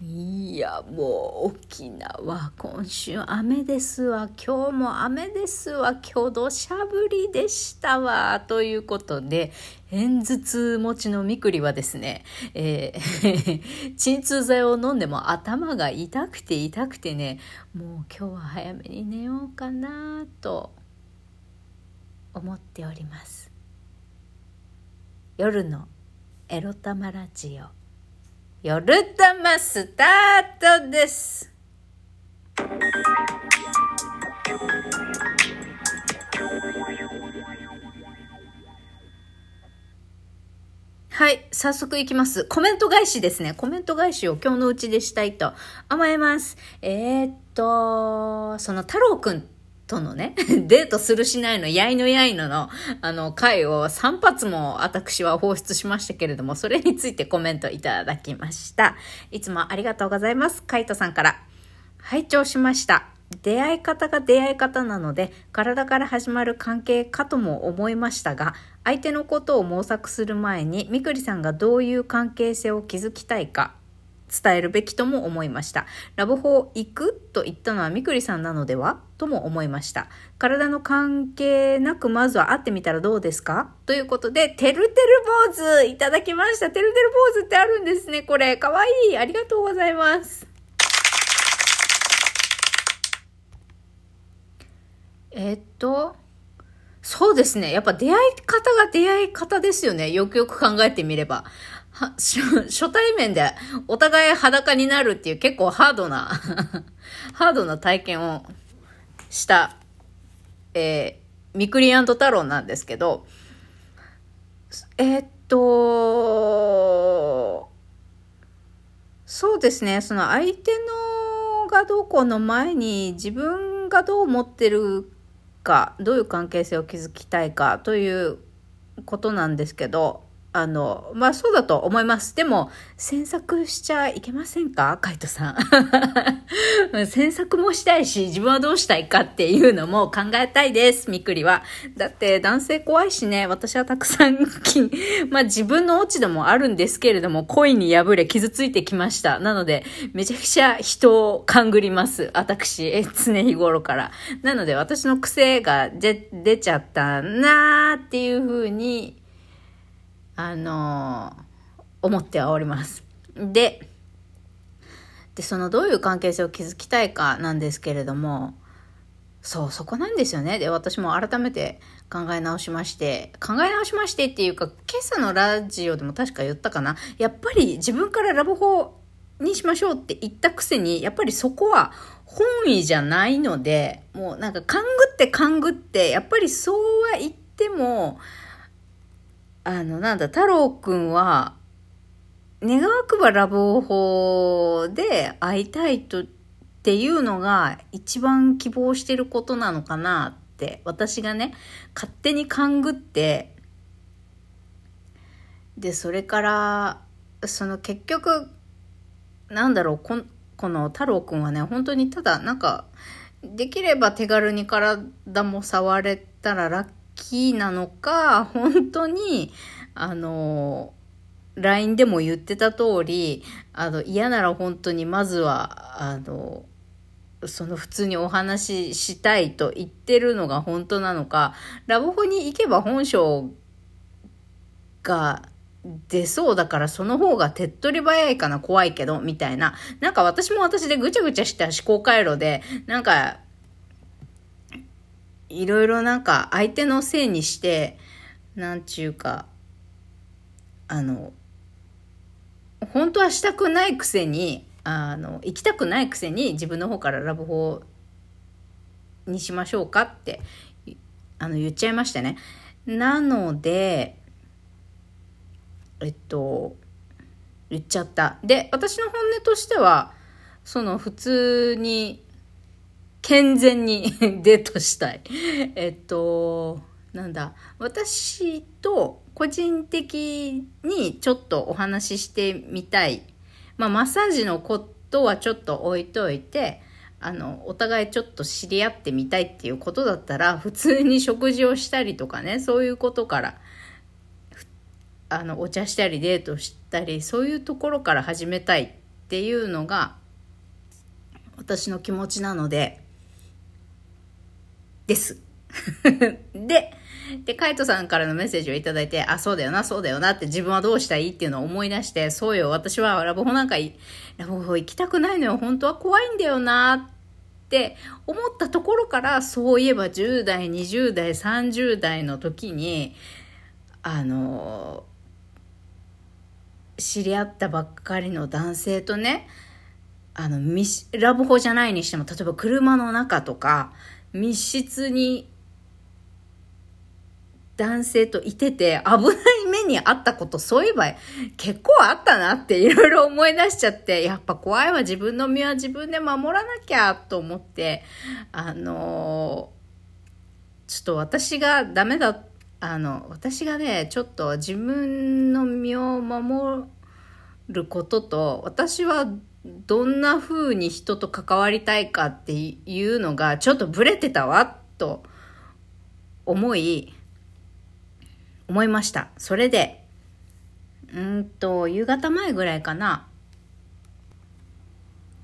いやもう沖縄今週雨ですわ。今日も雨ですわ。今日土砂降りでしたわ。ということで片頭痛持ちのみくりはですね、えー、鎮痛剤を飲んでも頭が痛くて痛くてねもう今日は早めに寝ようかなと思っております。夜のエロ玉ラジオ。夜玉スタートですはい、早速いきます。コメント返しですね。コメント返しを今日のうちでしたいと思います。えー、っと、その太郎くんとのね、デートするしないの、やいのやいのの、あの、回を3発も私は放出しましたけれども、それについてコメントいただきました。いつもありがとうございます。カイトさんから。拝聴しました。出会い方が出会い方なので、体から始まる関係かとも思いましたが、相手のことを模索する前に、みくりさんがどういう関係性を築きたいか、伝えるべきとも思いました。ラブホ行くと言ったのはみくりさんなのではとも思いました。体の関係なくまずは会ってみたらどうですか？ということで、てるてる坊主いただきました。てるてる坊主ってあるんですね、これ。かわいい。ありがとうございます。えっと、そうですね。やっぱ出会い方が出会い方ですよね。よくよく考えてみれば。初対面でお互い裸になるっていう結構ハードな ハードな体験をした、えー、ミクリアント太郎なんですけど、えー、っと、そうですね、その相手のがどうこうの前に自分がどう思ってるか、どういう関係性を築きたいかということなんですけど、あの、まあそうだと思います。でも、詮索しちゃいけませんか？カイトさん。詮索もしたいし、自分はどうしたいかっていうのも考えたいです、みくりは。だって男性怖いしね、私はたくさん、まあ自分の落ち度もあるんですけれども、恋に破れ傷ついてきました。なので、めちゃくちゃ人を勘ぐります。私、常日頃から。なので、私の癖が出ちゃったなーっていうふうに、あの思ってはおります。で、で、そのどういう関係性を築きたいかなんですけれども、そう、そこなんですよね。で、私も改めて考え直しまして、考え直しましてっていうか、今朝のラジオでも確か言ったかな。やっぱり自分からラブホにしましょうって言ったくせに、やっぱりそこは本意じゃないので、もうなんか勘ぐって勘ぐって、やっぱりそうは言っても、あの、なんだ、太郎くんは、願わくばラブホで会いたいとっていうのが一番希望してることなのかなって私がね勝手に勘ぐってでそれからその結局なんだろうここの太郎くんはね本当にただなんかできれば手軽に体も触れたらラッきなのか、本当に、あの、LINE でも言ってた通り、あの、嫌なら本当にまずは、あの、その普通にお話ししたいと言ってるのが本当なのか、ラブホに行けば本性が出そうだからその方が手っ取り早いかな怖いけど、みたいな。なんか私も私でぐちゃぐちゃした思考回路で、なんかいろいろなんか相手のせいにして、なんちゅうか、あの、本当はしたくないくせに、あの、行きたくないくせに自分の方からラブホにしましょうかって、あの、言っちゃいましたね。なので、えっと、言っちゃった。で、私の本音としては、その普通に健全に デートしたい。えっと、なんだ、私と個人的にちょっとお話ししてみたい。まあ、マッサージのことはちょっと置いといて、あの、お互いちょっと知り合ってみたいっていうことだったら、普通に食事をしたりとかね、そういうことから、あの、お茶したりデートしたり、そういうところから始めたいっっていうのが私の気持ちなので、です。で、で、カイトさんからのメッセージをいただいて、あ、そうだよな、そうだよなって自分はどうしたいっていうのを思い出して、そうよ、私はラブホなんか、ラブホ行きたくないのよ、本当は怖いんだよなって思ったところから、そういえば10代、20代、30代の時に、あの、知り合ったばっかりの男性とね、あの、ラブホじゃないにしても、例えば車の中とか、密室に男性といてて危ない目にあったことそういえば結構あったなっていろいろ思い出しちゃって。やっぱ怖いわ自分の身は自分で守らなきゃと思って。あのちょっと私がダメだあの私がねちょっと自分の身を守ることと私はどんな風に人と関わりたいかっていうのがちょっとブレてたわと思い思いました。それで、うんと、夕方前ぐらいかな、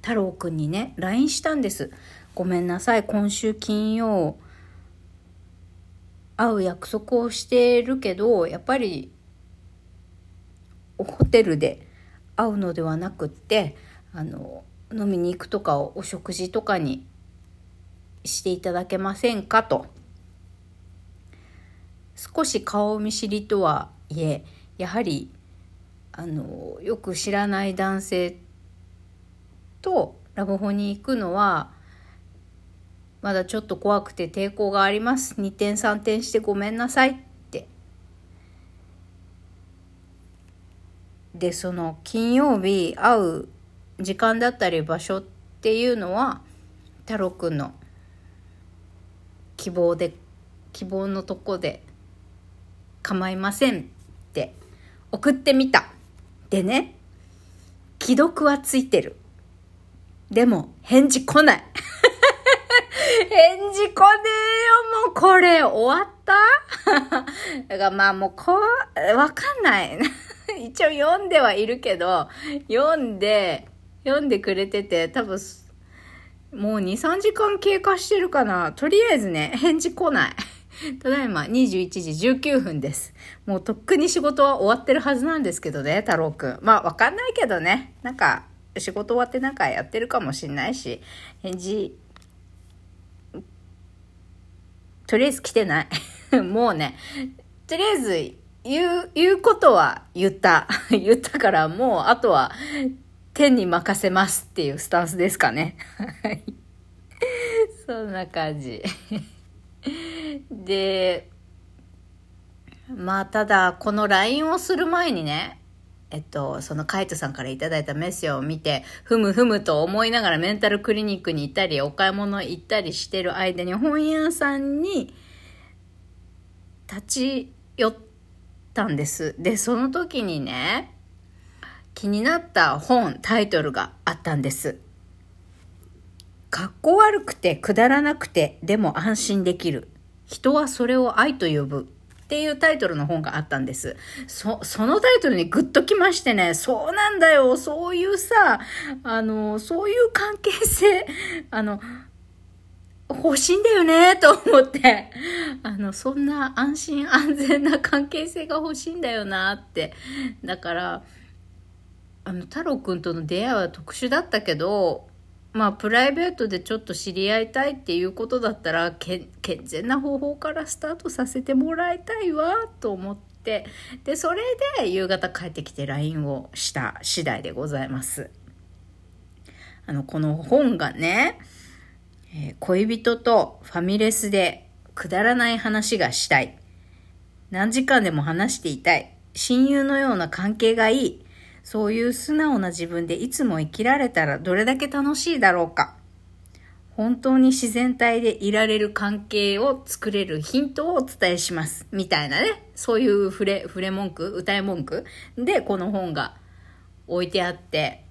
太郎くんにね、LINE したんです。ごめんなさい、今週金曜、会う約束をしてるけど、やっぱり、ホテルで会うのではなくって、あの、飲みに行くとかお食事とかにしていただけませんかと。少し顔見知りとはいえやはりあのよく知らない男性とラブホに行くのはまだちょっと怖くて抵抗があります2点3点してごめんなさいってでその金曜日会う時間だったり場所っていうのは太郎くんの希望で希望のとこで構いませんって送ってみた。でね、既読はついてる。でも、返事来ない。返事来ねえよ、もうこれ終わった？だからまあもうこう、わかんない。一応読んではいるけど、読んで、読んでくれてて、多分、もう2、3時間経過してるかな。とりあえずね、返事来ない。ただいま21時19分です。もうとっくに仕事は終わってるはずなんですけどね、太郎くん。まあわかんないけどね。なんか仕事終わってなんかやってるかもしんないし、返事、とりあえず来てない。もうね、とりあえず言う、言うことは言った。言ったからもうあとは天に任せますっていうスタンスですかね。そんな感じ。で、まあ、ただ、この LINE をする前にね、えっと、そのカイトさんからいただいたメッセージを見て、ふむふむと思いながらメンタルクリニックに行ったり、お買い物行ったりしてる間に本屋さんに立ち寄ったんです。で、その時にね、気になった本、タイトルがあったんです。かっこ悪くてくだらなくてでも安心できる。人はそれを愛と呼ぶ。っていうタイトルの本があったんです。そ、そのタイトルにグッときましてね、そうなんだよ、そういうさ、あの、そういう関係性、あの、欲しいんだよね、と思って。あの、そんな安心安全な関係性が欲しいんだよな、って。だから、あの、太郎くんとの出会いは特殊だったけど、まあプライベートでちょっと知り合いたいっていうことだったら健全な方法からスタートさせてもらいたいわと思って。でそれで夕方帰ってきて LINE をした次第でございます。あのこの本がね、えー、恋人とファミレスでくだらない話がしたい。何時間でも話していたい。親友のような関係がいい。そういう素直な自分でいつも生きられたらどれだけ楽しいだろうか。本当に自然体でいられる関係を作れるヒントをお伝えします。みたいなね。そういう触れ、触れ文句歌い文句でこの本が置いてあって、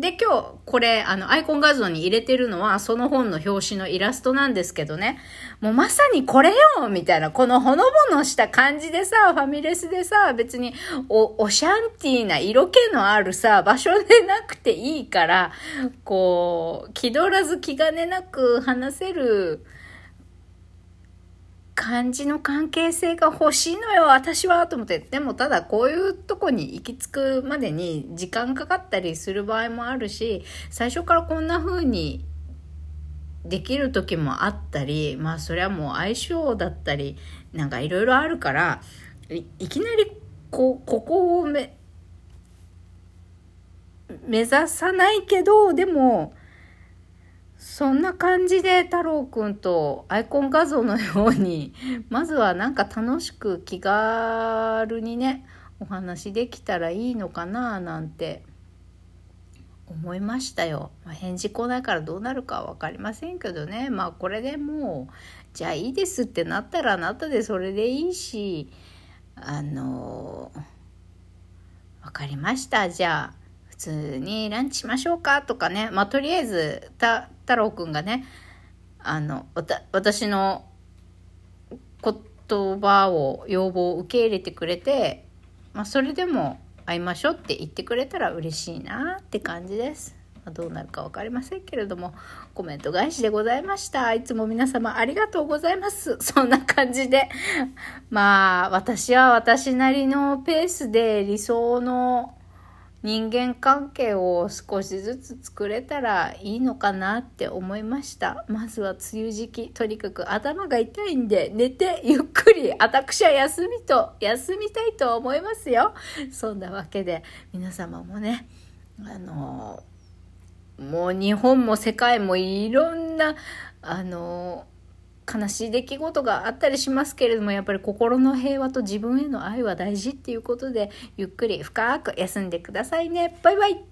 で、今日、これ、あの、アイコン画像に入れてるのは、その本の表紙のイラストなんですけどね。もうまさにこれよみたいな、このほのぼのした感じでさ、ファミレスでさ、別に、お、おシャンティーな色気のあるさ、場所でなくていいから、こう、気取らず気兼ねなく話せる、感じの関係性が欲しいのよ、私は、と思って。でも、ただ、こういうとこに行き着くまでに時間かかったりする場合もあるし、最初からこんな風にできる時もあったり、まあ、それはもう相性だったり、なんかいろいろあるから、いきなり、こ、ここをめ、目指さないけど、でも、そんな感じで太郎くんとアイコン画像のように、まずはなんか楽しく気軽にね、お話できたらいいのかななんて思いましたよ。ま、返事来ないからどうなるか分かりませんけどね。まあこれでもう、じゃあいいですってなったらあなたでそれでいいし、あの、分かりました。じゃあ、普通にランチしましょうかとかね。まあとりあえず、た、太郎くんがね、あの、私の言葉を、要望を受け入れてくれて、まあ、それでも会いましょうって言ってくれたら嬉しいなって感じです。ま、どうなるか分かりませんけれども、コメント返しでございました。いつも皆様ありがとうございます。そんな感じで。まあ、私は私なりのペースで理想の人間関係を少しずつ作れたらいいのかなって思いました。まずは梅雨時期とにかく頭が痛いんで寝てゆっくり私は休みと休みたいと思いますよ。そんなわけで皆様もねあのもう日本も世界もいろんなあの悲しい出来事があったりしますけれどもやっぱり心の平和と自分への愛は大事っていうことでゆっくり深く休んでくださいね。バイバイ。